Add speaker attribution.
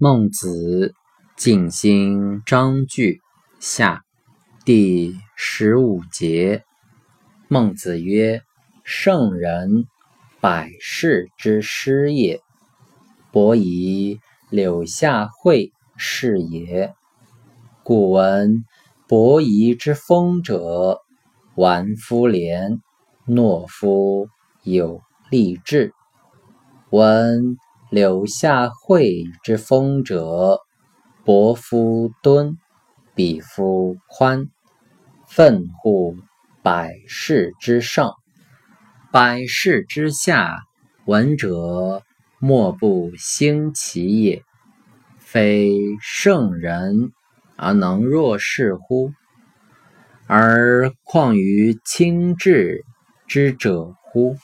Speaker 1: 孟子静心章句下第十五节。孟子曰：“圣人，百世之师也。伯夷、柳下惠是也。故闻伯夷之风者，玩夫廉，懦夫有立志。闻。”柳下惠之风者，伯夫敦，比夫宽，奋乎百世之上，百世之下。闻者莫不兴其也。非圣人而能若是乎？而况于轻智之者乎？